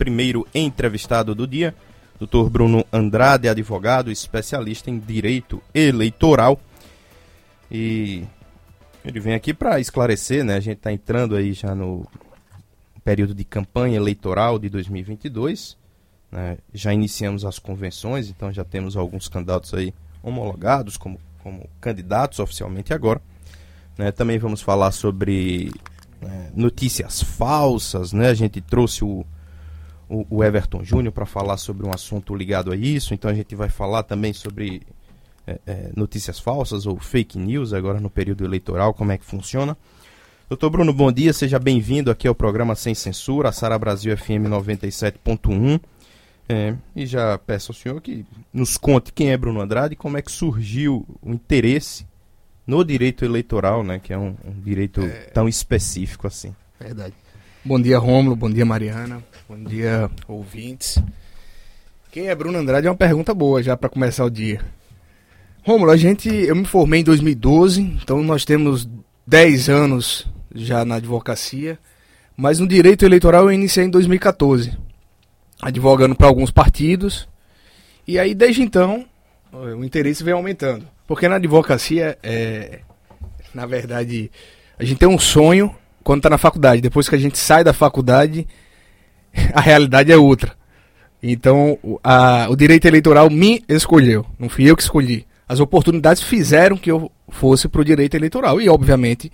primeiro entrevistado do dia, Dr. Bruno Andrade, advogado, especialista em direito eleitoral. E ele vem aqui para esclarecer, né? A gente está entrando aí já no período de campanha eleitoral de 2022. Né? Já iniciamos as convenções, então já temos alguns candidatos aí homologados como, como candidatos oficialmente agora. Né? Também vamos falar sobre né, notícias falsas, né? A gente trouxe o, o, o Everton Júnior para falar sobre um assunto ligado a isso, então a gente vai falar também sobre é, é, notícias falsas ou fake news agora no período eleitoral, como é que funciona. Doutor Bruno, bom dia, seja bem-vindo aqui ao programa Sem Censura, a Sara Brasil FM 97.1. É, e já peço ao senhor que nos conte quem é Bruno Andrade e como é que surgiu o interesse no direito eleitoral, né, que é um, um direito é... tão específico assim. Verdade. Bom dia, Rômulo, bom dia, Mariana, bom dia, ouvintes. Quem é Bruno Andrade é uma pergunta boa já para começar o dia. Rômulo, a gente, eu me formei em 2012, então nós temos 10 anos já na advocacia, mas no direito eleitoral eu iniciei em 2014, advogando para alguns partidos, e aí desde então o interesse vem aumentando. Porque na advocacia, é, na verdade, a gente tem um sonho quando está na faculdade. Depois que a gente sai da faculdade, a realidade é outra. Então, a, o direito eleitoral me escolheu, não fui eu que escolhi. As oportunidades fizeram que eu fosse para o direito eleitoral. E, obviamente,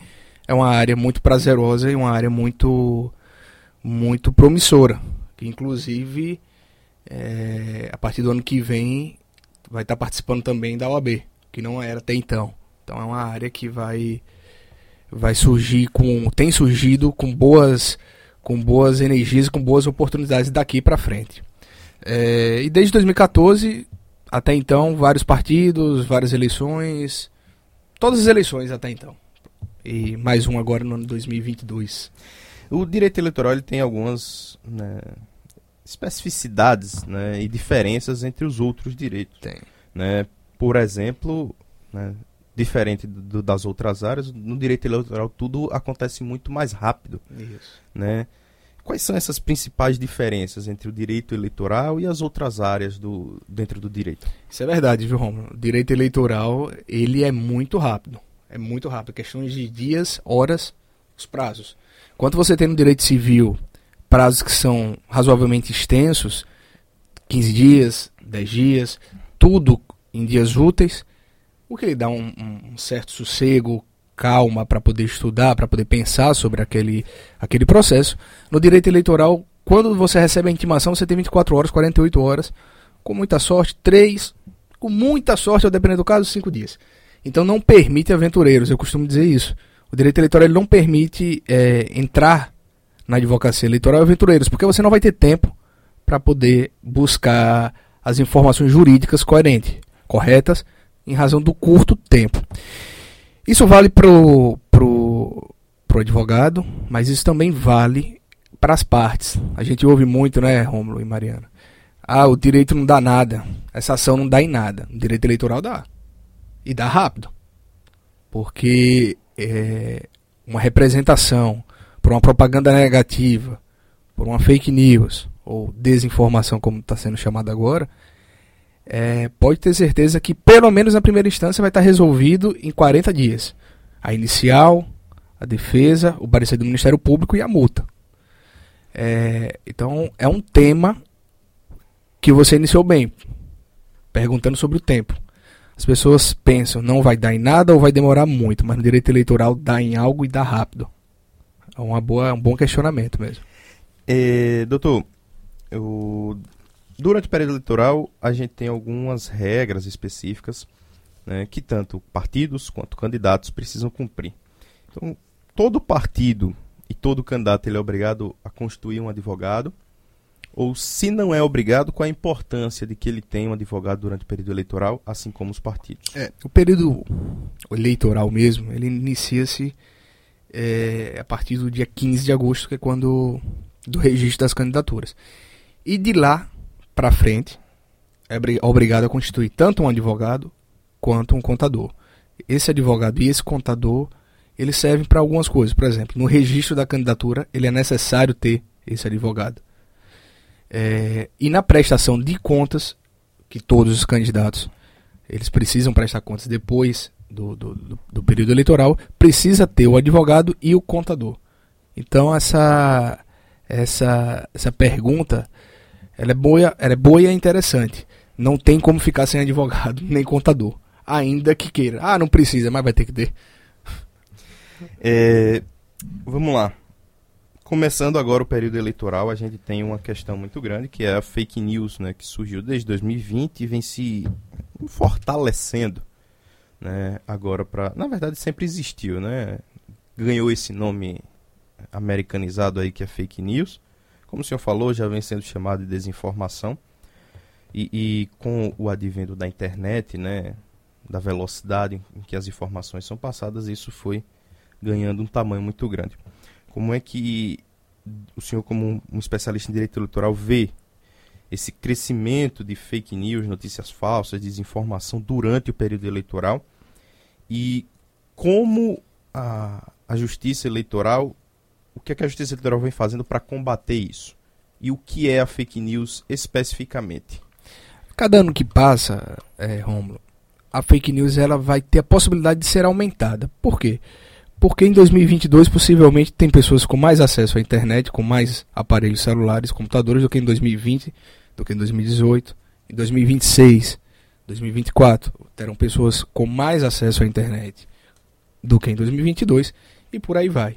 é uma área muito prazerosa e uma área muito, muito promissora. Que, inclusive, é, a partir do ano que vem, vai estar tá participando também da OAB que não era até então. Então é uma área que vai vai surgir com tem surgido com boas com boas energias, com boas oportunidades daqui para frente. É, e desde 2014 até então vários partidos, várias eleições, todas as eleições até então. E mais um agora no ano 2022. O direito eleitoral ele tem algumas né, especificidades né, e diferenças entre os outros direitos. Tem. Né? por exemplo, né, diferente do, das outras áreas, no direito eleitoral tudo acontece muito mais rápido. Isso. Né? Quais são essas principais diferenças entre o direito eleitoral e as outras áreas do, dentro do direito? Isso é verdade, viu, Romulo? O direito eleitoral, ele é muito rápido. É muito rápido. Questões de dias, horas, os prazos. Quanto você tem no direito civil prazos que são razoavelmente extensos, 15 dias, 10 dias, tudo em dias úteis, o que lhe dá um, um certo sossego, calma para poder estudar, para poder pensar sobre aquele, aquele processo. No direito eleitoral, quando você recebe a intimação, você tem 24 horas, 48 horas, com muita sorte, 3, com muita sorte, ou dependendo do caso, 5 dias. Então não permite aventureiros, eu costumo dizer isso. O direito eleitoral ele não permite é, entrar na advocacia eleitoral aventureiros, porque você não vai ter tempo para poder buscar as informações jurídicas coerentes corretas em razão do curto tempo. Isso vale pro, pro, pro advogado, mas isso também vale para as partes. A gente ouve muito, né, Rômulo e Mariana? Ah, o direito não dá nada. Essa ação não dá em nada. O direito eleitoral dá. E dá rápido. Porque é, uma representação por uma propaganda negativa, por uma fake news, ou desinformação, como está sendo chamado agora, é, pode ter certeza que, pelo menos na primeira instância, vai estar resolvido em 40 dias. A inicial, a defesa, o parecer do Ministério Público e a multa. É, então, é um tema que você iniciou bem, perguntando sobre o tempo. As pessoas pensam, não vai dar em nada ou vai demorar muito, mas no direito eleitoral dá em algo e dá rápido. É uma boa, um bom questionamento mesmo. É, doutor, eu Durante o período eleitoral, a gente tem algumas regras específicas né, que tanto partidos quanto candidatos precisam cumprir. Então, todo partido e todo candidato ele é obrigado a constituir um advogado, ou se não é obrigado, qual a importância de que ele tenha um advogado durante o período eleitoral, assim como os partidos? É, o período eleitoral mesmo, ele inicia-se é, a partir do dia 15 de agosto, que é quando do registro das candidaturas. E de lá para frente, é obrigado a constituir tanto um advogado quanto um contador. Esse advogado e esse contador, eles servem para algumas coisas. Por exemplo, no registro da candidatura, ele é necessário ter esse advogado. É, e na prestação de contas, que todos os candidatos eles precisam prestar contas depois do, do, do, do período eleitoral, precisa ter o advogado e o contador. Então essa essa essa pergunta ela é boa, ela é boa e é interessante. Não tem como ficar sem advogado nem contador, ainda que queira. Ah, não precisa, mas vai ter que ter. É, vamos lá. Começando agora o período eleitoral, a gente tem uma questão muito grande que é a fake news, né, que surgiu desde 2020 e vem se fortalecendo, né, agora para, na verdade sempre existiu, né? Ganhou esse nome americanizado aí que é fake news. Como o senhor falou, já vem sendo chamado de desinformação. E, e com o advento da internet, né, da velocidade em que as informações são passadas, isso foi ganhando um tamanho muito grande. Como é que o senhor, como um especialista em direito eleitoral, vê esse crescimento de fake news, notícias falsas, desinformação durante o período eleitoral e como a, a justiça eleitoral, que, é que a justiça eleitoral vem fazendo para combater isso? E o que é a fake news especificamente? Cada ano que passa, é, Romulo, a fake news ela vai ter a possibilidade de ser aumentada. Por quê? Porque em 2022 possivelmente tem pessoas com mais acesso à internet, com mais aparelhos celulares, computadores do que em 2020, do que em 2018, em 2026, 2024 terão pessoas com mais acesso à internet do que em 2022 e por aí vai.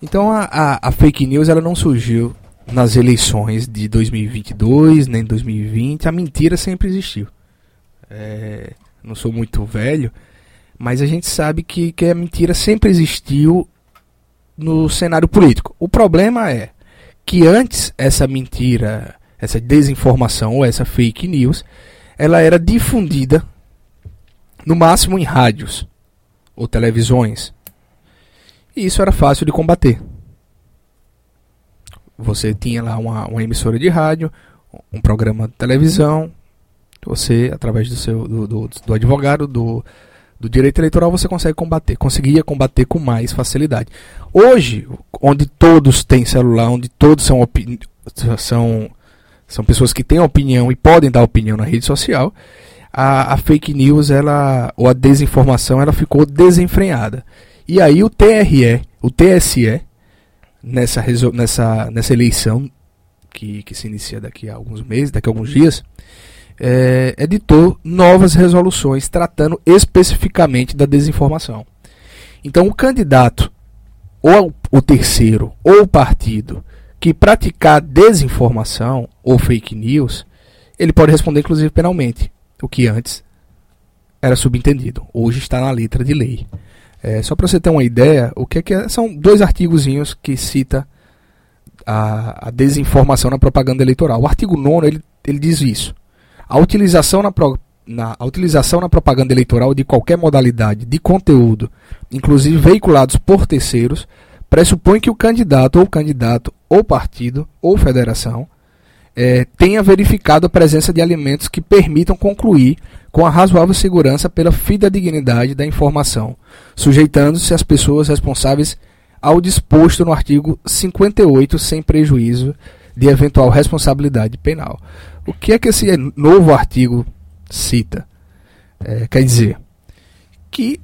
Então a, a, a fake news ela não surgiu nas eleições de 2022 nem 2020, a mentira sempre existiu. É, não sou muito velho, mas a gente sabe que, que a mentira sempre existiu no cenário político. O problema é que antes essa mentira, essa desinformação ou essa fake news, ela era difundida no máximo em rádios ou televisões. E isso era fácil de combater. Você tinha lá uma, uma emissora de rádio, um programa de televisão, você, através do seu do, do, do advogado, do, do direito eleitoral você consegue combater, conseguia combater com mais facilidade. Hoje, onde todos têm celular, onde todos são, são, são pessoas que têm opinião e podem dar opinião na rede social, a, a, fake news, ela, ou a desinformação, ela ficou desenfreada. E aí o TRE, o TSE, nessa, nessa, nessa eleição, que, que se inicia daqui a alguns meses, daqui a alguns dias, é, editou novas resoluções tratando especificamente da desinformação. Então, o candidato, ou o terceiro, ou o partido que praticar desinformação ou fake news, ele pode responder, inclusive, penalmente, o que antes era subentendido. Hoje está na letra de lei. É, só para você ter uma ideia, o que é que é, são dois artigozinhos que cita a, a, desinformação na propaganda eleitoral. O artigo 9 ele, ele diz isso. A utilização na, pro, na, a utilização na propaganda eleitoral de qualquer modalidade de conteúdo, inclusive veiculados por terceiros, pressupõe que o candidato ou candidato ou partido ou federação é, tenha verificado a presença de alimentos que permitam concluir com a razoável segurança pela fidedignidade da informação, sujeitando-se as pessoas responsáveis ao disposto no artigo 58 sem prejuízo de eventual responsabilidade penal. O que é que esse novo artigo cita? É, quer dizer que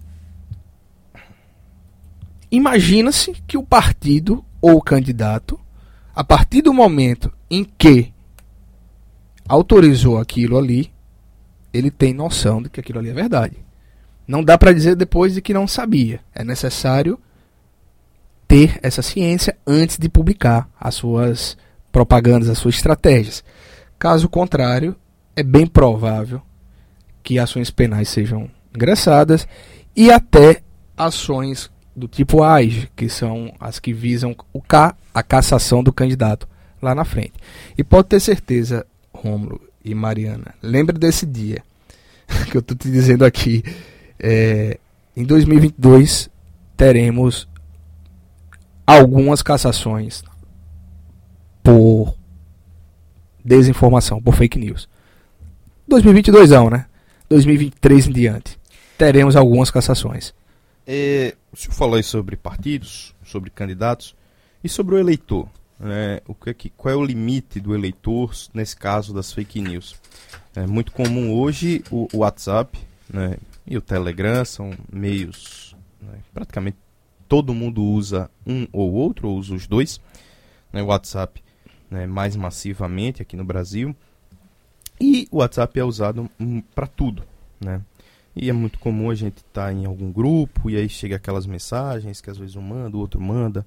imagina-se que o partido ou o candidato, a partir do momento em que autorizou aquilo ali, ele tem noção de que aquilo ali é verdade. Não dá para dizer depois de que não sabia. É necessário ter essa ciência antes de publicar as suas propagandas, as suas estratégias. Caso contrário, é bem provável que ações penais sejam ingressadas e até ações do tipo AIG, que são as que visam o a cassação do candidato lá na frente. E pode ter certeza, Rômulo e Mariana, lembre desse dia que eu estou te dizendo aqui. É, em 2022 teremos algumas cassações por desinformação, por fake news. 2022 não, né? 2023 em diante. Teremos algumas cassações. É, o senhor falou aí sobre partidos, sobre candidatos e sobre o eleitor. Né, o que, é que, qual é o limite do eleitor nesse caso das fake news. É muito comum hoje o, o WhatsApp né, e o Telegram são meios né, praticamente todo mundo usa um ou outro, ou usa os dois. Né, o WhatsApp né, mais massivamente aqui no Brasil. E o WhatsApp é usado para tudo, né? E é muito comum a gente estar tá em algum grupo e aí chega aquelas mensagens que às vezes um manda, o outro manda.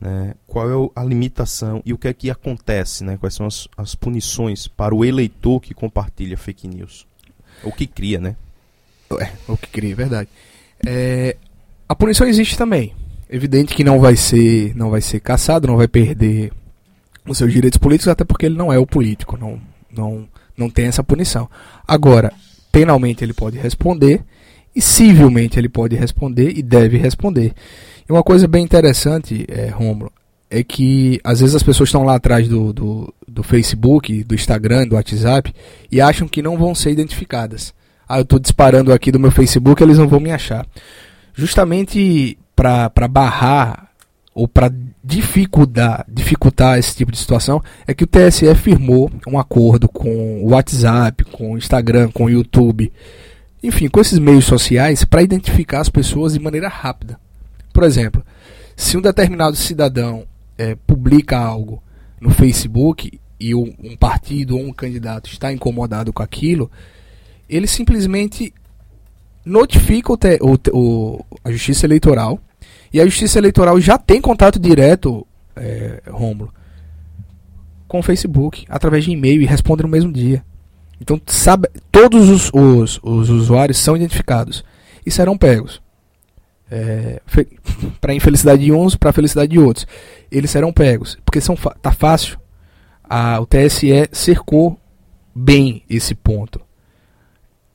Né? Qual é a limitação e o que é que acontece? Né? Quais são as, as punições para o eleitor que compartilha fake news? O que cria, né? É, o que cria, é verdade. É, a punição existe também. Evidente que não vai ser, não vai ser caçado, não vai perder os seus direitos políticos, até porque ele não é o político, não, não, não tem essa punição. Agora, penalmente ele pode responder e civilmente ele pode responder e deve responder. E uma coisa bem interessante, é, Romulo, é que às vezes as pessoas estão lá atrás do, do, do, Facebook, do Instagram, do WhatsApp e acham que não vão ser identificadas. Ah, eu estou disparando aqui do meu Facebook, eles não vão me achar. Justamente para barrar ou para dificultar, dificultar esse tipo de situação, é que o TSE firmou um acordo com o WhatsApp, com o Instagram, com o YouTube, enfim, com esses meios sociais para identificar as pessoas de maneira rápida. Por exemplo, se um determinado cidadão é, publica algo no Facebook e um, partido ou um candidato está incomodado com aquilo, ele simplesmente notifica o, te, o, o a Justiça Eleitoral e a Justiça Eleitoral já tem contato direto, é, Rômulo, com o Facebook, através de e-mail e responde no mesmo dia. Então, sabe, todos os, os, os usuários são identificados e serão pegos. É, para infelicidade de uns, para felicidade de outros. Eles serão pegos, porque são tá fácil. A, o TSE cercou bem esse ponto.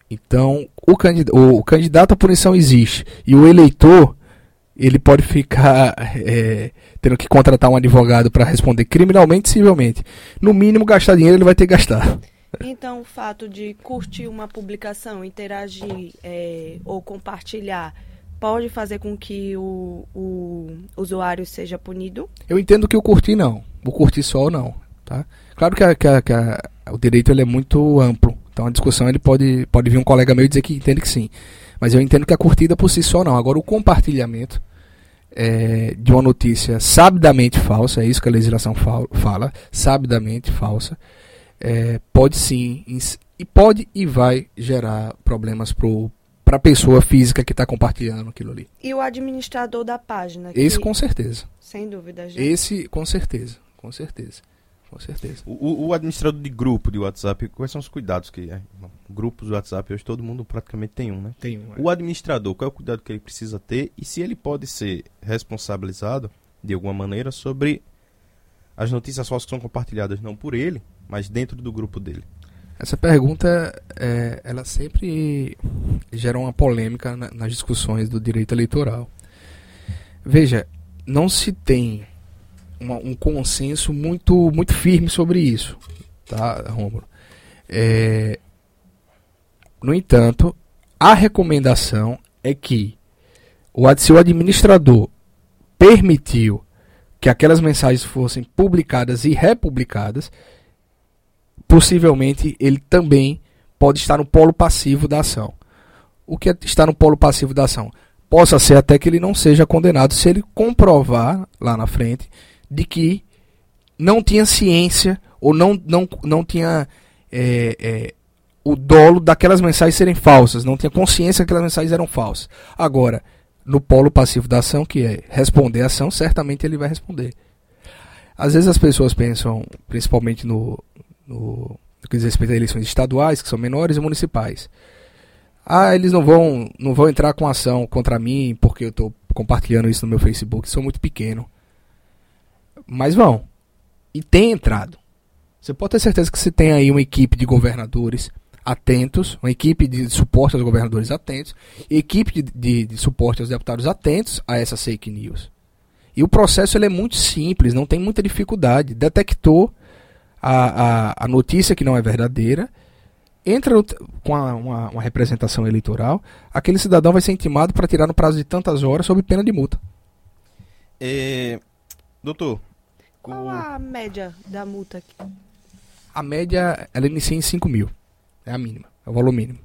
Então, o, candidato, o candidato à punição existe e o eleitor ele pode ficar é, tendo que contratar um advogado para responder criminalmente, civilmente. No mínimo, gastar dinheiro ele vai ter que gastar. Então, o fato de curtir uma publicação, interagir é, ou compartilhar pode fazer com que o, o, usuário seja punido? Eu entendo que o curtir não. O curtir só não. Tá? Claro que, a, que, a, que a, o direito ele é muito amplo. Então a discussão ele pode, pode vir um colega meu e dizer que entende que sim. Mas eu entendo que a curtida por si só não. Agora o compartilhamento é, de uma notícia sabidamente falsa, é isso que a legislação fala, sabidamente falsa, é, pode sim, e pode e vai gerar problemas para a pessoa física que está compartilhando aquilo ali. E o administrador da página? Que, Esse com certeza. Sem dúvida, gente. Esse com certeza, com certeza. Com certeza. O, o, administrador de grupo de WhatsApp, quais são os cuidados que. É, grupos do WhatsApp, hoje todo mundo praticamente tem um, né? Tem um. É. O administrador, qual é o cuidado que ele precisa ter e se ele pode ser responsabilizado de alguma maneira sobre as notícias falsas que são compartilhadas não por ele, mas dentro do grupo dele? Essa pergunta, é, ela sempre gera uma polêmica na, nas discussões do direito eleitoral. Veja, não se tem uma, um consenso muito, muito firme sobre isso, tá, Romulo? É, no entanto, a recomendação é que o, se o administrador permitiu que aquelas mensagens fossem publicadas e republicadas, possivelmente ele também pode estar no polo passivo da ação. O que é estar no polo passivo da ação? Possa ser até que ele não seja condenado se ele comprovar lá na frente de que não tinha ciência ou não, não, não tinha é, é, o dolo daquelas mensagens serem falsas, não tinha consciência que aquelas mensagens eram falsas. Agora, no polo passivo da ação, que é responder a ação, certamente ele vai responder. Às vezes as pessoas pensam, principalmente no, no, no que diz respeito a eleições estaduais, que são menores e municipais. Ah, eles não vão, não vão entrar com ação contra mim porque eu estou compartilhando isso no meu Facebook, sou muito pequeno. Mas vão. E tem entrado. Você pode ter certeza que você tem aí uma equipe de governadores atentos, uma equipe de suporte aos governadores atentos, equipe de, de, de suporte aos deputados atentos a essas fake news. E o processo ele é muito simples, não tem muita dificuldade. Detectou a, a, a notícia que não é verdadeira, entra com a, uma, uma representação eleitoral, aquele cidadão vai ser intimado para tirar no prazo de tantas horas sob pena de multa. É, doutor, Qual a média da multa aqui? A média, ela inicia em 5 mil. É a mínima, é o valor mínimo.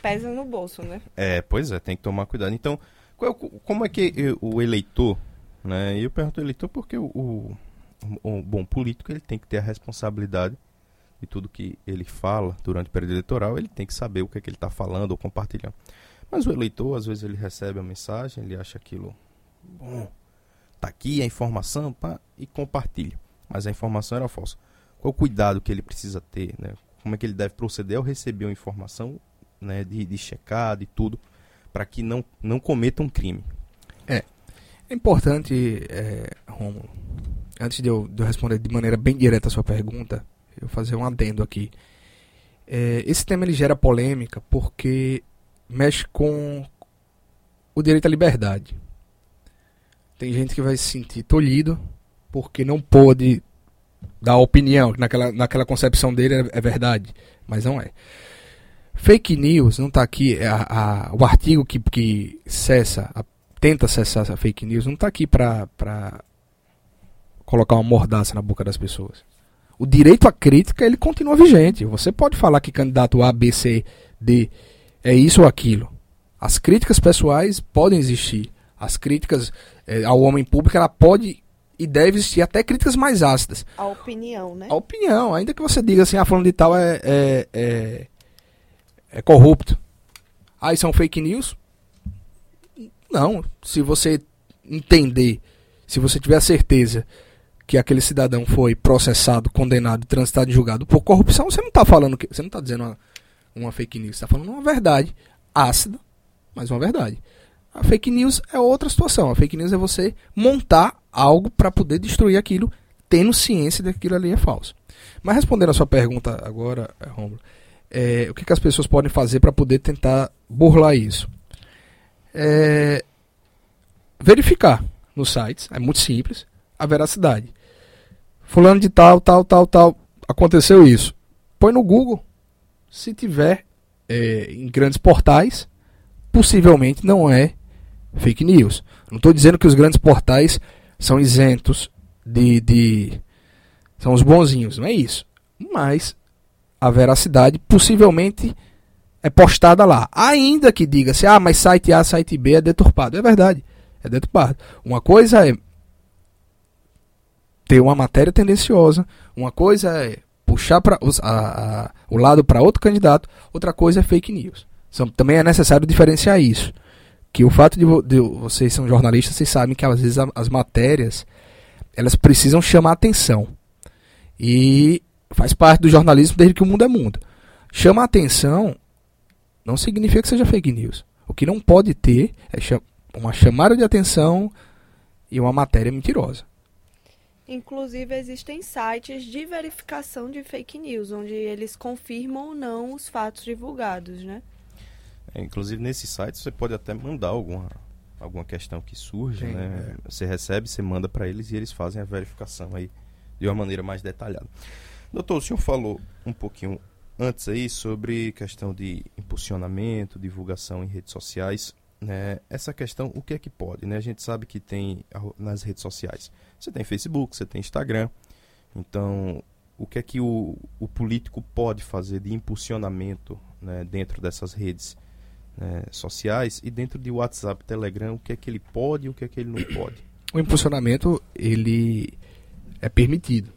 Pesa no bolso, né? É, pois é, tem que tomar cuidado. Então, qual- como é que eh, o eleitor, né? E eu pergunto ao eleitor porque o, o, o bom político ele tem que ter a responsabilidade de tudo que ele fala durante o período eleitoral, ele tem que saber o que, é que ele está falando ou compartilhando. Mas o eleitor, às vezes, ele recebe a mensagem, ele acha aquilo bom, tá aqui a informação, pá, e compartilha. Mas a informação era falsa. Qual o cuidado que ele precisa ter, né? Como é que ele deve proceder ao receber uma informação, né, de, de checar, de tudo, para que não, não cometa um crime. É importante, é, Romulo, antes de eu, de eu responder de maneira bem direta a sua pergunta, eu fazer um adendo aqui. É, esse tema ele gera polêmica porque mexe com o direito à liberdade. Tem gente que vai se sentir tolhido porque não pôde dar opinião, que naquela, naquela concepção dele é, é verdade, mas não é. Fake news não está aqui, é a- a- o artigo que, que cessa, a- tenta cessar essa fake news, não está aqui para colocar uma mordaça na boca das pessoas. O direito à crítica ele continua vigente. Você pode falar que candidato A, B, C, D é isso ou aquilo. As críticas pessoais podem existir. As críticas eh, ao homem público ela pode e deve existir até críticas mais ácidas A opinião, né? a opinião, ainda que você diga assim, ah, falando de tal é, é, é, é corrupto. Ah, isso é um fake news? Não. Se você entender, se você tiver a certeza que aquele cidadão foi processado, condenado, transitado e julgado por corrupção, você não está falando que. Você não está dizendo uma, uma fake news, está falando uma verdade ácida, mas uma verdade. A fake news é outra situação. A fake news é você montar algo para poder destruir aquilo, tendo ciência de que aquilo ali é falso. Mas respondendo a sua pergunta agora, eh, Romulo, é, o que, que as pessoas podem fazer para poder tentar burlar isso? É, verificar nos sites, é muito simples, a veracidade. Fulano de tal, tal, tal, tal, aconteceu isso. Põe no Google. Se tiver é, em grandes portais, possivelmente não é fake news. Não estou dizendo que os grandes portais são isentos de, de. são os bonzinhos, não é isso. Mas a veracidade possivelmente é postada lá. Ainda que diga-se, ah, mas site A, site B é deturpado. É verdade, é deturpado. Uma coisa é ter uma matéria tendenciosa, uma coisa é puxar para o lado para outro candidato, outra coisa é fake news. São, também é necessário diferenciar isso. Que o fato de, vo- de vocês são jornalistas, vocês sabem que às vezes a- as matérias elas precisam chamar atenção. E faz parte do jornalismo desde que o mundo é mundo. Chama atenção não significa que seja fake news. O que não pode ter é uma chamada de atenção e uma matéria mentirosa. Inclusive, existem sites de verificação de fake news, onde eles confirmam ou não os fatos divulgados, né? É, inclusive, nesse site você pode até mandar alguma, alguma questão que surja, Sim, né? Você recebe, você manda para eles e eles fazem a verificação aí de uma maneira mais detalhada. Doutor, o senhor falou um pouquinho antes aí sobre questão de impulsionamento, divulgação em redes sociais. Né? Essa questão, o que é que pode? Né? A gente sabe que tem nas redes sociais. Você tem Facebook, você tem Instagram. Então, o que é que o, o político pode fazer de impulsionamento né, dentro dessas redes né, sociais e dentro de WhatsApp, Telegram, o que é que ele pode e o que é que ele não pode? O impulsionamento ele é permitido,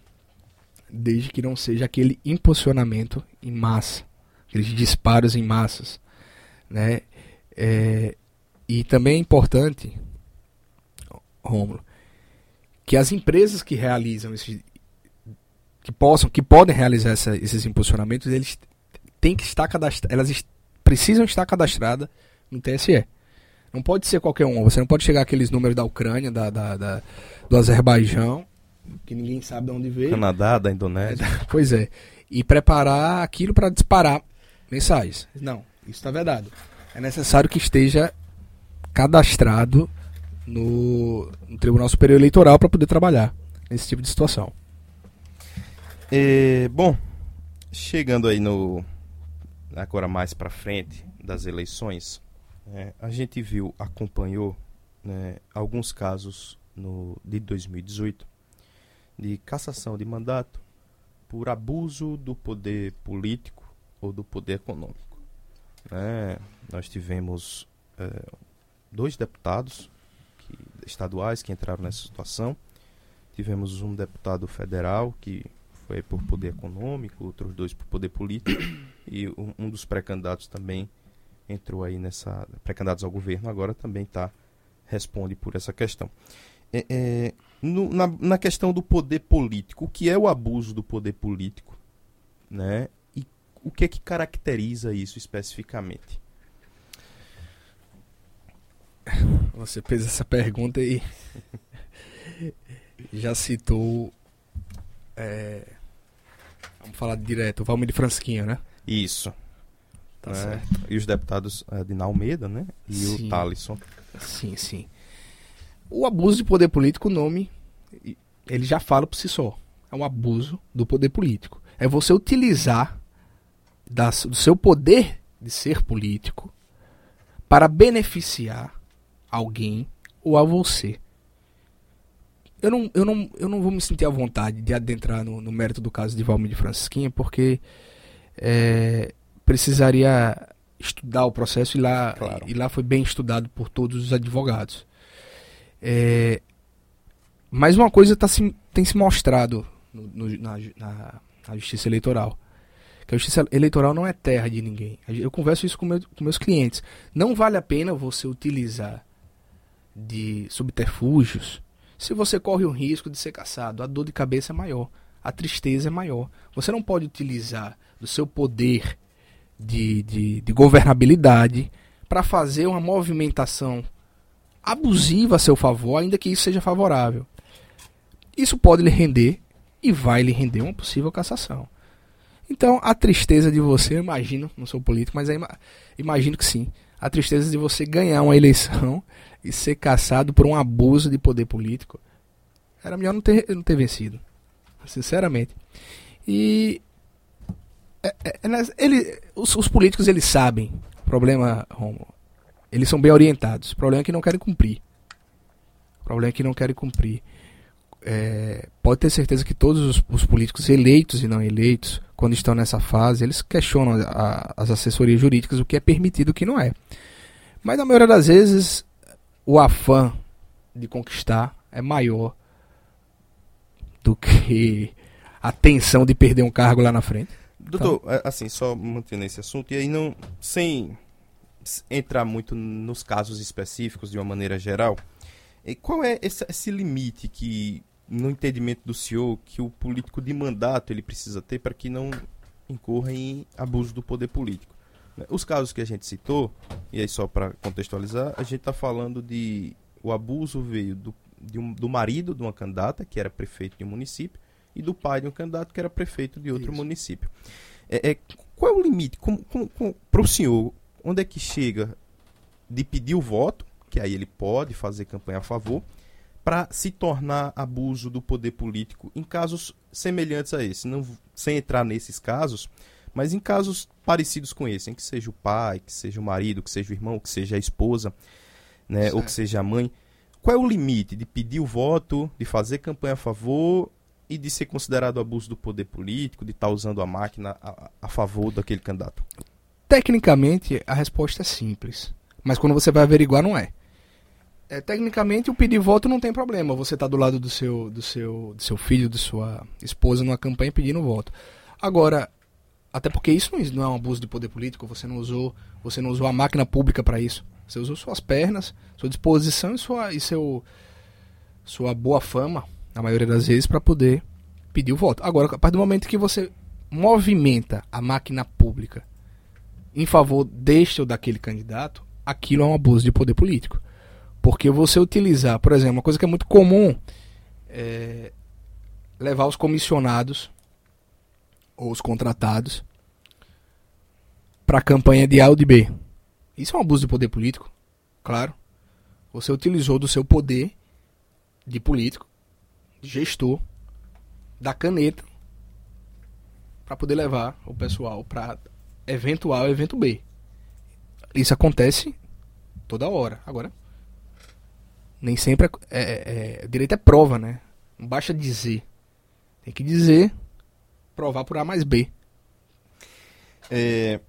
desde que não seja aquele impulsionamento em massa, aqueles disparos em massas, né? É, e também é importante, Rômulo, que as empresas que realizam esses, que possam, que podem realizar essa- esses impulsionamentos, eles têm que estar cadastrados, elas est- precisam estar cadastradas no TSE. Não pode ser qualquer um. Você não pode chegar aqueles números da Ucrânia, da, da- da- do Azerbaijão, que ninguém sabe de onde veio. Canadá, da Indonésia. Pois é. E preparar aquilo para disparar mensagens. Não, isso está vedado. É necessário que esteja cadastrado no, no Tribunal Superior Eleitoral para poder trabalhar nesse tipo de situação. É, bom, chegando aí no agora mais para frente das eleições, né, a gente viu, acompanhou né, alguns casos no, de 2018 de cassação de mandato por abuso do poder político ou do poder econômico. Né? Nós tivemos é, dois deputados estaduais que entraram nessa situação. Tivemos um deputado federal que foi por poder econômico, outros dois por poder político, e um, dos pré-candidatos também entrou aí nessa. pré-candidatos ao governo agora também tá, responde por essa questão. É, é, no, na, na questão do poder político, o que é o abuso do poder político? Né? E o que é que caracteriza isso especificamente? Você fez essa pergunta e já citou. É, vamos falar direto, o Valmir de Fransquinha, né? Isso. Tá é, certo. E os deputados é, de Almeida, né? E sim. o Talisson. Sim, sim. O abuso de poder político, o nome, ele já fala por si só. É um abuso do poder político. É você utilizar das, do seu poder de ser político para beneficiar alguém ou a você. Eu não, eu não, eu não vou me sentir à vontade de adentrar no, no mérito do caso de Valmir de Francisquinha, porque é, precisaria estudar o processo e lá, claro. e lá foi bem estudado por todos os advogados. É, mas uma coisa tá se, tem se mostrado no, no, na, na, na, justiça eleitoral. Que a justiça eleitoral não é terra de ninguém. Eu converso isso com, meu, com meus clientes. Não vale a pena você utilizar de subterfúgios se você corre o risco de ser caçado. A dor de cabeça é maior. A tristeza é maior. Você não pode utilizar do seu poder de, de, de governabilidade para fazer uma movimentação abusiva a seu favor, ainda que isso seja favorável. Isso pode lhe render e vai lhe render uma possível cassação. Então, a tristeza de você, imagino, não sou político, mas imagino que sim. A tristeza de você ganhar uma eleição e ser caçado por um abuso de poder político. Era melhor não ter, não ter vencido. Sinceramente. E. É, é, é ele, os, os, políticos eles sabem. O problema, Romo, eles são bem orientados. O problema é que não querem cumprir. O problema é que não querem cumprir. É, pode ter certeza que todos os, os, políticos eleitos e não eleitos, quando estão nessa fase, eles questionam a, as assessorias jurídicas o que é permitido e o que não é. Mas na maioria das vezes, o afã de conquistar é maior do que a tensão de perder um cargo lá na frente. Doutor, então, assim, só mantendo esse assunto, e aí não, sem entrar muito nos casos específicos de uma maneira geral, qual é esse, esse limite que no entendimento do senhor que o político de mandato ele precisa ter para que não incorra em abuso do poder político. Né? Os casos que a gente citou, e aí só para contextualizar, a gente está falando de o abuso veio do, um, do marido de uma candidata, que era prefeito de um município, e do pai de um candidato, que era prefeito de outro Isso. município. É, é, qual é o limite? Para o senhor, onde é que chega de pedir o voto, que aí ele pode fazer campanha a favor, para se tornar abuso do poder político em casos semelhantes a esse, não sem entrar nesses casos, mas em casos parecidos com esse, em que seja o pai, que seja o marido, que seja o irmão, que seja a esposa, né, ou que seja a mãe. Qual é o limite de pedir o voto, de fazer campanha a favor e de ser considerado abuso do poder político, de estar tá usando a máquina a, a favor daquele candidato? Tecnicamente, a resposta é simples, mas quando você vai averiguar, não é é, tecnicamente o pedir voto não tem problema. Você está do lado do seu, do seu, do seu filho, de sua esposa numa campanha pedindo voto. Agora, até porque isso não é um abuso de poder político. Você não usou, você não usou a máquina pública para isso. Você usou suas pernas, sua disposição e sua e seu sua boa fama, na maioria das vezes, para poder pedir o voto. Agora, a partir do momento que você movimenta a máquina pública em favor deste ou daquele candidato, aquilo é um abuso de poder político. Porque você utilizar, por exemplo, uma coisa que é muito comum é levar os comissionados ou os contratados para a campanha de A ou de B. Isso é um abuso de poder político, claro. Você utilizou do seu poder de político, de gestor, da caneta, para poder levar o pessoal para eventual evento B. Isso acontece toda hora. Agora, Nem sempre é, é, é, direito é prova, né? Não basta dizer. Tem que dizer, provar por A mais B. É,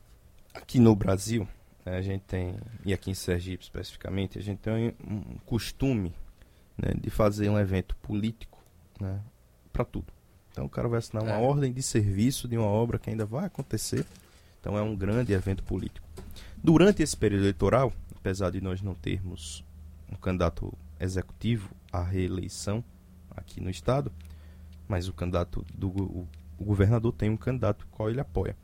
aqui no Brasil, né, a gente tem, e aqui em Sergipe especificamente, a gente tem um costume né, de fazer um evento político né, para tudo. Então o cara vai assinar uma é. ordem de serviço de uma obra que ainda vai acontecer. Então é um grande evento político. Durante esse período eleitoral, apesar de nós não termos um candidato executivo à reeleição aqui no estado, mas o candidato do o, o governador tem um candidato qual ele apoia.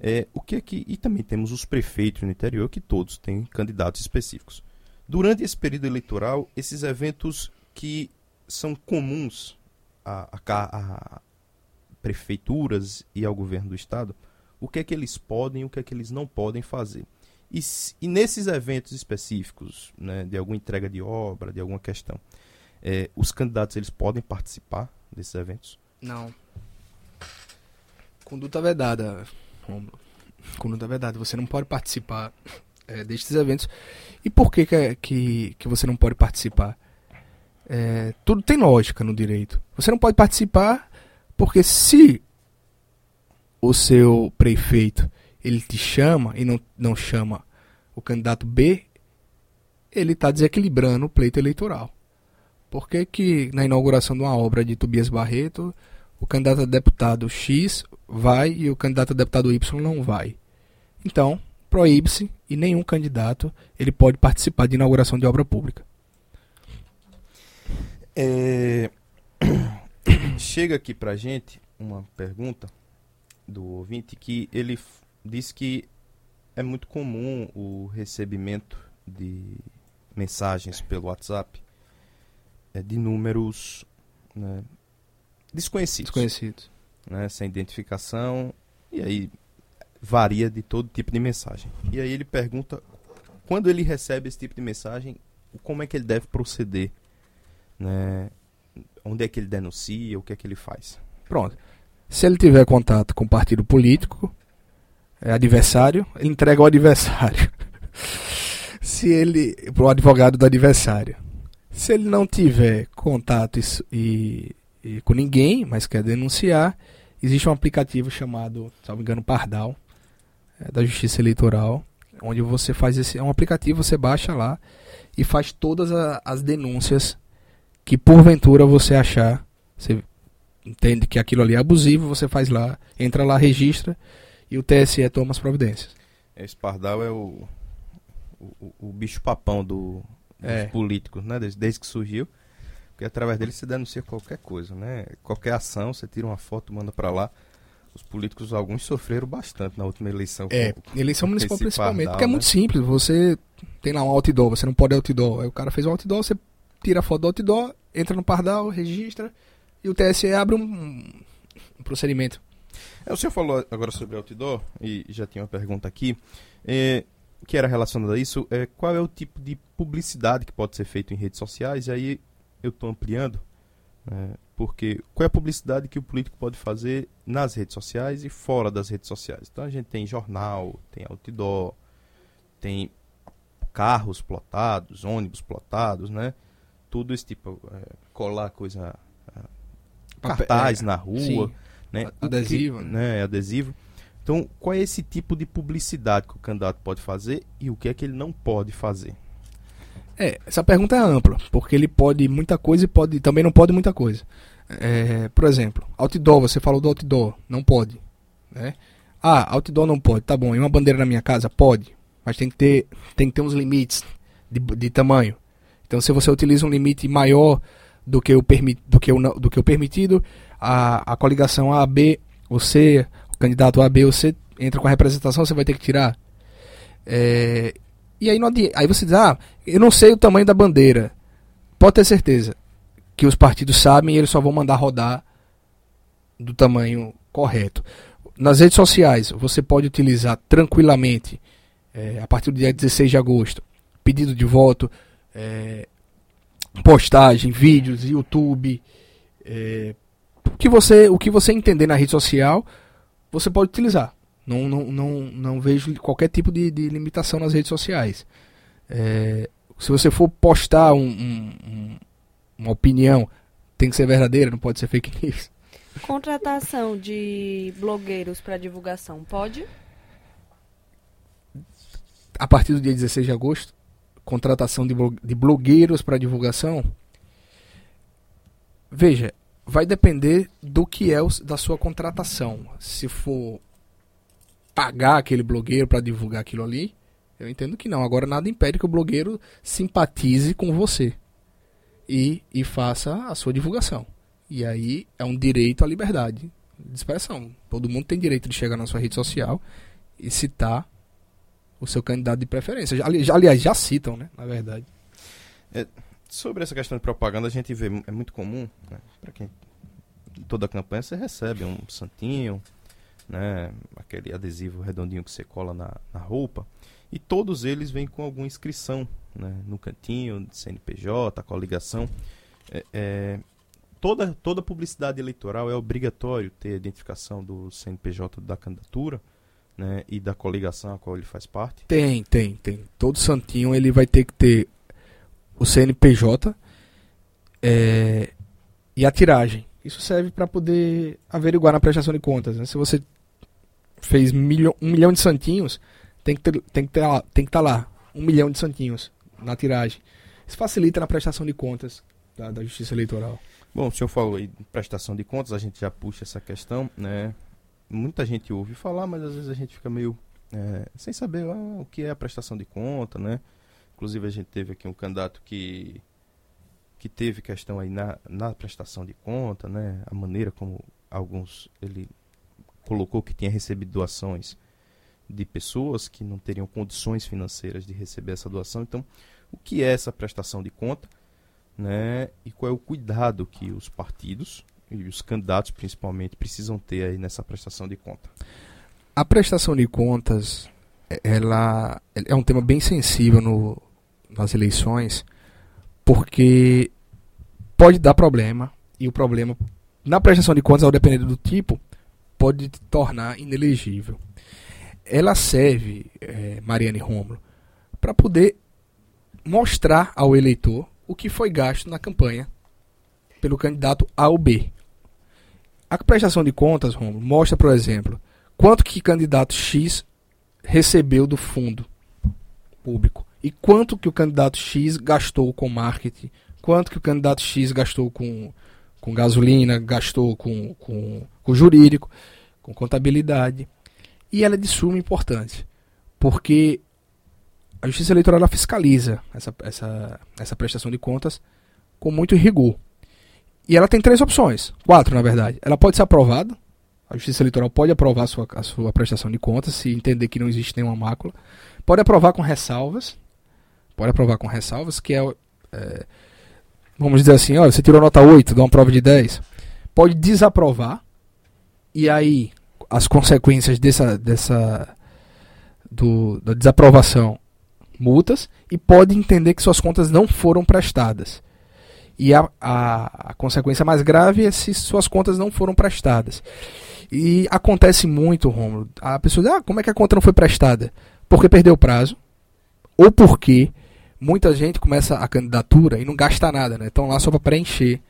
É, o que é que e também temos os prefeitos no interior que todos têm candidatos específicos. Durante esse período eleitoral, esses eventos que são comuns a, a, a prefeituras e ao governo do estado, o que é que eles podem o que é que eles não podem fazer. E, e nesses eventos específicos, né, de alguma entrega de obra, de alguma questão, é, os candidatos eles podem participar desses eventos? Não. Conduta vedada. Conduta vedada. Você não pode participar é, destes eventos. E por que, que, é, que, que você não pode participar? É, tudo tem lógica no direito. Você não pode participar porque se o seu prefeito ele te chama e não, não chama o candidato B, ele está desequilibrando o pleito eleitoral. Por que, que na inauguração de uma obra de Tobias Barreto, o candidato a deputado X vai e o candidato a deputado Y não vai? Então, proíbe-se e nenhum candidato ele pode participar de inauguração de obra pública. É... Chega aqui pra gente uma pergunta do ouvinte que ele diz que é muito comum o recebimento de mensagens pelo WhatsApp é, de números né, desconhecidos. Desconhecidos. Né, sem identificação. E aí varia de todo tipo de mensagem. E aí ele pergunta, quando ele recebe esse tipo de mensagem, como é que ele deve proceder? Né? Onde é que ele denuncia? O que é que ele faz? Pronto. Se ele tiver contato com partido político, é adversário, ele entrega ao adversário. Se ele. para o advogado do adversário. Se ele não tiver contato e, e, com ninguém, mas quer denunciar, existe um aplicativo chamado, se não me engano, Pardal, é, da Justiça Eleitoral, onde você faz esse. É um aplicativo, você baixa lá e faz todas a, as denúncias que porventura você achar. Você entende que aquilo ali é abusivo, você faz lá, entra lá, registra e o TSE toma as providências. Esse pardal é o, o, o bicho papão do, dos é. políticos, né? Desde, desde que surgiu. Porque através dele se denuncia qualquer coisa, né? Qualquer ação, você tira uma foto, manda para lá. Os políticos, alguns sofreram bastante na última eleição. É, com, eleição municipal principalmente, pardal, porque é né? muito simples. Você tem lá um outdoor, você não pode outdoor. Aí o cara fez um outdoor, você tira a foto do outdoor, entra no pardal, registra e o TSE abre um, um procedimento. É, o senhor falou agora sobre outdoor, e já tinha uma pergunta aqui, é, que era relacionada a isso. É, qual é o tipo de publicidade que pode ser feito em redes sociais? E aí eu estou ampliando, é, porque qual é a publicidade que o político pode fazer nas redes sociais e fora das redes sociais? Então a gente tem jornal, tem outdoor, tem carros plotados, ônibus plotados, né? Tudo esse tipo, é, colar coisa cartaz é, na rua, sim. né? Adesivo, que, né? né? Adesivo. Então, qual é esse tipo de publicidade que o candidato pode fazer e o que é que ele não pode fazer? É, essa pergunta é ampla, porque ele pode muita coisa e pode também não pode muita coisa. É, por exemplo, outdoor, você falou do outdoor, não pode. Né? Ah, outdoor não pode, tá bom. E uma bandeira na minha casa? Pode. Mas tem que ter, tem que ter uns limites de, de tamanho. Então, se você utiliza um limite maior do que o, permi do que o, do que o permitido, a, a coligação A, B ou C, o candidato A, B ou C entra com a representação, você vai ter que tirar. É, e aí, não aí você diz, ah, eu não sei o tamanho da bandeira. Pode ter certeza que os partidos sabem e eles só vão mandar rodar do tamanho correto. Nas redes sociais, você pode utilizar tranquilamente, é, a partir do dia 16 de agosto, pedido de voto, é, postagem, vídeos, YouTube, é, o que você o que você entender na rede social, você pode utilizar. Não, não, não, não vejo qualquer tipo de, de limitação nas redes sociais. É, Se você for postar um, um, um, uma opinião, tem que ser verdadeira, não pode ser fake news. Contratação de blogueiros para divulgação, pode? A partir do dia 16 de agosto, contratação de, de blogueiros para divulgação. Veja, vai depender do que é o, da sua contratação. Se for pagar aquele blogueiro para divulgar aquilo ali, eu entendo que não. Agora nada impede que o blogueiro simpatize com você e, e faça a sua divulgação. E aí é um direito à liberdade de expressão. Todo mundo tem direito de chegar na sua rede social e citar o seu candidato de preferência. Já, aliás, já citam, né? Na verdade. É, sobre essa questão de propaganda, a gente vê, é muito comum, né? para quem toda campanha você recebe um santinho, né? Aquele adesivo redondinho que você cola na, na roupa. E todos eles vêm com alguma inscrição, né? No cantinho, CNPJ, coligação. É, é, toda, toda publicidade eleitoral é obrigatório ter a identificação do CNPJ da candidatura né, e da coligação a qual ele faz parte? Tem, tem, tem. Todo santinho ele vai ter que ter o CNPJ é, e a tiragem. Isso serve para poder averiguar na prestação de contas. Né? Se você fez milho, um milhão de santinhos, tem que, ter, tem, que ter, tem que estar tá lá um milhão de santinhos na tiragem. Isso facilita na prestação de contas da, da Justiça Eleitoral. Bom, o senhor falou aí de prestação de contas, a gente já puxa essa questão, né? muita gente ouve falar, mas às vezes a gente fica meio é, sem saber ah, o que é a prestação de conta, né? Inclusive a gente teve aqui um candidato que que teve questão aí na, na prestação de conta, né? A maneira como alguns ele colocou que tinha recebido doações de pessoas que não teriam condições financeiras de receber essa doação. Então, o que é essa prestação de conta, né? E qual é o cuidado que os partidos e os candidatos principalmente precisam ter aí nessa prestação de conta? A prestação de contas é, ela é um tema bem sensível no, nas eleições porque pode dar problema e o problema na prestação de contas, ao depender do tipo, pode te tornar inelegível. Ela serve, é, Mariane Romulo, para poder mostrar ao eleitor o que foi gasto na campanha pelo candidato A ou B. A prestação de contas, Romulo, mostra, por exemplo, quanto que candidato X recebeu do fundo público e quanto que o candidato X gastou com marketing, quanto que o candidato X gastou com, com gasolina, gastou com, com, com jurídico, com contabilidade. E ela é de suma importância, porque a Justiça Eleitoral fiscaliza essa, essa, essa prestação de contas com muito rigor. E ela tem três opções, quatro na verdade. Ela pode ser aprovada, a Justiça Eleitoral pode aprovar a sua, a sua prestação de contas se entender que não existe nenhuma mácula. Pode aprovar com ressalvas, pode aprovar com ressalvas, que é, é vamos dizer assim, olha, você tirou nota 8, dá uma prova de 10. Pode desaprovar, e aí as consequências dessa, dessa do, da desaprovação multas, e pode entender que suas contas não foram prestadas. E a, a, a consequência mais grave é se suas contas não foram prestadas. E acontece muito, Romulo. A pessoa diz, ah, como é que a conta não foi prestada? Porque perdeu o prazo, ou porque muita gente começa a candidatura e não gasta nada, né? Estão lá só para preencher,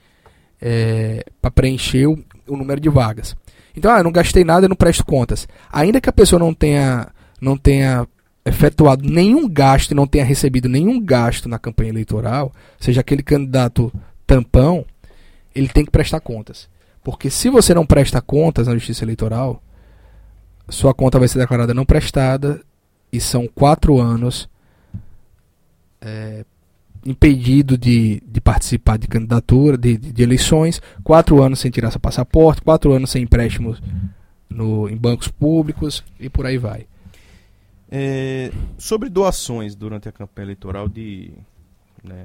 é, para preencher o, o, número de vagas. Então, ah, não gastei nada, eu não presto contas. Ainda que a pessoa não tenha, não tenha efetuado nenhum gasto e não tenha recebido nenhum gasto na campanha eleitoral, seja aquele candidato tampão, ele tem que prestar contas. Porque se você não presta contas na Justiça Eleitoral, sua conta vai ser declarada não prestada e são quatro anos é, impedido de, de participar de candidatura, de, de, de, eleições, quatro anos sem tirar seu passaporte, quatro anos sem empréstimos no, em bancos públicos e por aí vai. É, sobre doações durante a campanha eleitoral de né,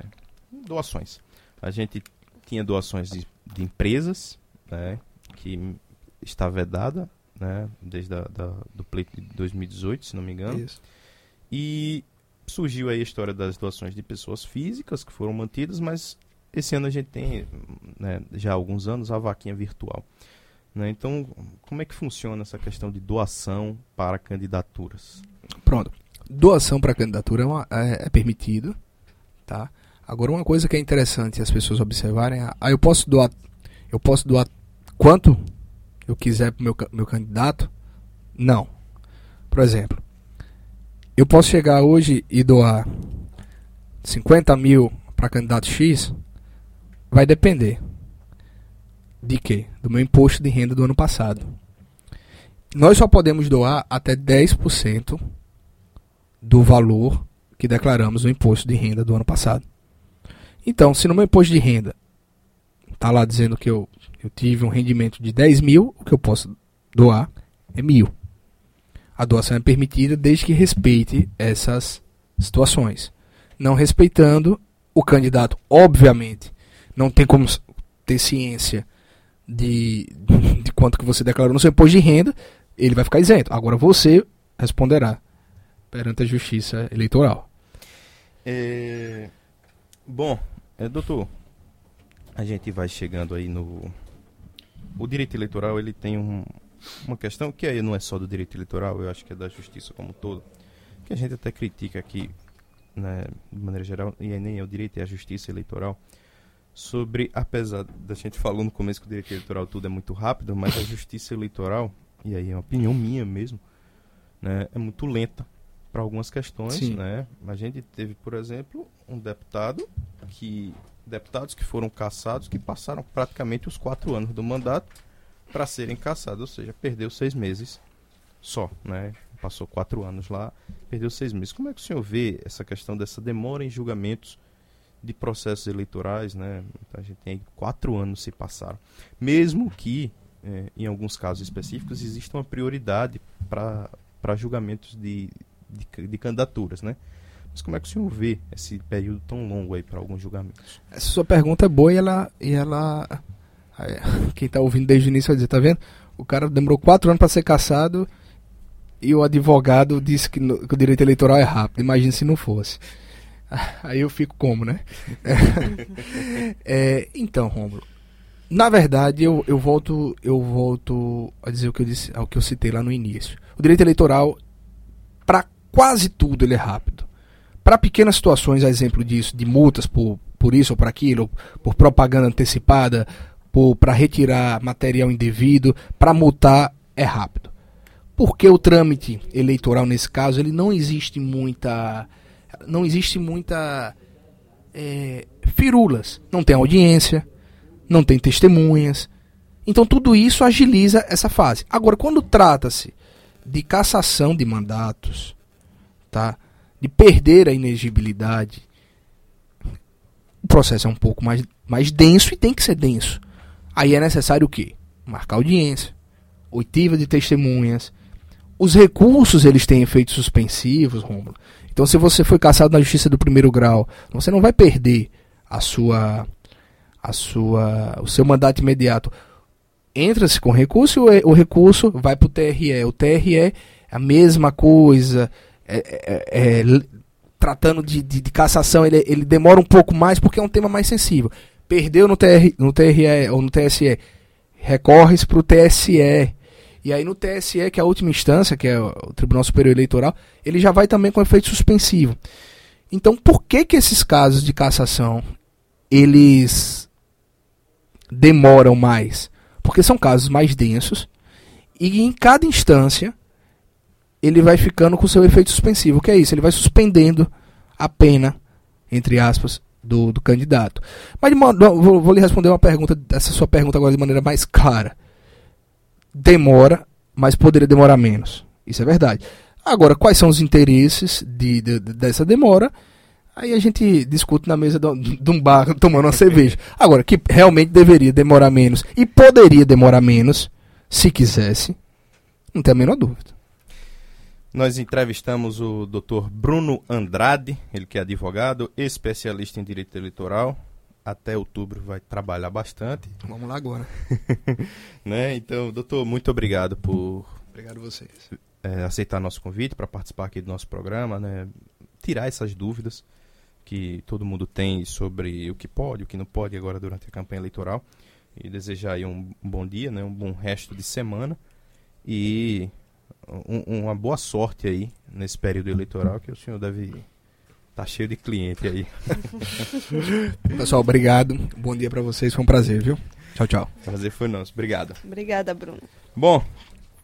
doações. A gente tinha doações de, de empresas, né, que está vedada, né, desde a, da, do pleito de 2018, se não me engano. Isso. E surgiu aí a história das doações de pessoas físicas que foram mantidas, mas esse ano a gente tem, né, já há alguns anos, a vaquinha virtual. Né? Então, como é que funciona essa questão de doação para candidaturas? Pronto. Doação para candidatura é, uma, é, é, permitido, Tá? Agora uma coisa que é interessante as pessoas observarem, é, ah, eu posso doar, eu posso doar quanto eu quiser pro meu, meu candidato? Não. Por exemplo, eu posso chegar hoje e doar 50 mil para candidato X? Vai depender. De quê? Do meu imposto de renda do ano passado. Nós só podemos doar até 10% do valor que declaramos no imposto de renda do ano passado. Então, se no meu imposto de renda está lá dizendo que eu, eu tive um rendimento de 10 mil, o que eu posso doar é mil. A doação é permitida desde que respeite essas situações. Não respeitando, o candidato, obviamente, não tem como ter ciência de, de quanto que você declarou no seu imposto de renda, ele vai ficar isento. Agora você responderá perante a justiça eleitoral. É... Bom, é, doutor, a gente vai chegando aí no. O direito eleitoral ele tem um, uma questão que aí não é só do direito eleitoral, eu acho que é da justiça como um todo, que a gente até critica aqui, né, de maneira geral, e nem é o direito, é a justiça eleitoral, sobre, apesar da gente falou no começo que o direito eleitoral tudo é muito rápido, mas a justiça eleitoral, e aí é uma opinião minha mesmo, né, é muito lenta para algumas questões, Sim. né? A gente teve, por exemplo, um deputado que deputados que foram caçados que passaram praticamente os quatro anos do mandato para serem caçados, ou seja, perdeu seis meses só, né? Passou quatro anos lá, perdeu seis meses. Como é que o senhor vê essa questão dessa demora em julgamentos de processos eleitorais, né? A gente tem quatro anos se passaram, mesmo que é, em alguns casos específicos exista uma prioridade para julgamentos de, de, de candidaturas, né? Mas como é que o senhor vê esse período tão longo aí para alguns julgamentos? Essa sua pergunta é boa e ela, e ela quem está ouvindo desde o início vai dizer, tá vendo? O cara demorou quatro anos para ser caçado e o advogado disse que, no, que, o direito eleitoral é rápido. Imagina se não fosse. Aí eu fico como, né? é, então, Romulo, na verdade eu, eu volto eu volto a dizer o que eu disse, ao que eu citei lá no início. O direito eleitoral para quase tudo ele é rápido. Para pequenas situações, a exemplo disso, de multas por, por isso ou por aquilo, por propaganda antecipada, para retirar material indevido, para multar, é rápido. Porque o trâmite eleitoral nesse caso, ele não existe muita não existe muita é, firulas, não tem audiência, não tem testemunhas. Então tudo isso agiliza essa fase. Agora, quando trata-se de cassação de mandatos, tá? de perder a inegibilidade, o processo é um pouco mais, mais denso e tem que ser denso. Aí é necessário o quê? Marcar audiência, oitiva de testemunhas. Os recursos eles têm efeitos suspensivos, Romulo. Então se você foi caçado na justiça do primeiro grau, você não vai perder a sua a sua o seu mandato imediato. Entra-se com recurso e o recurso vai para o TRE. O TRE é a mesma coisa, é, é, é, tratando de, de, de, cassação, ele, ele demora um pouco mais porque é um tema mais sensível. Perdeu no, TR, no TRE ou no TSE, recorre-se para o TSE. E aí no TSE, que é a última instância, que é o Tribunal Superior Eleitoral, ele já vai também com efeito suspensivo. Então, por que que esses casos de cassação eles demoram mais? Porque são casos mais densos e em cada instância ele vai ficando com seu efeito suspensivo. O que é isso? Ele vai suspendendo a pena, entre aspas, do, do candidato. Mas vou, vou lhe responder uma pergunta, essa sua pergunta agora de maneira mais clara. Demora, mas poderia demorar menos. Isso é verdade. Agora, quais são os interesses de, de, dessa demora? Aí a gente discute na mesa de um bar tomando uma cerveja. Agora, que realmente deveria demorar menos e poderia demorar menos, se quisesse, não tem a menor dúvida. Nós entrevistamos o Dr. Bruno Andrade, ele que é advogado, especialista em direito eleitoral. Até outubro vai trabalhar bastante. Vamos lá agora. né? Então, doutor, muito obrigado por obrigado vocês. É, aceitar nosso convite para participar aqui do nosso programa, né? Tirar essas dúvidas que todo mundo tem sobre o que pode, o que não pode agora durante a campanha eleitoral. E desejar aí um bom dia, né? um bom resto de semana. E um, uma boa sorte aí nesse período eleitoral que o senhor deve Tá cheio de cliente aí. Pessoal, obrigado. Bom dia pra vocês. Foi um prazer, viu? Tchau, tchau. Prazer foi nosso. Obrigado. Obrigada, Bruno. Bom,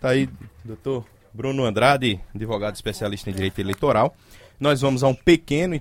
tá aí, doutor Bruno Andrade, advogado especialista em direito eleitoral. Nós vamos a um pequeno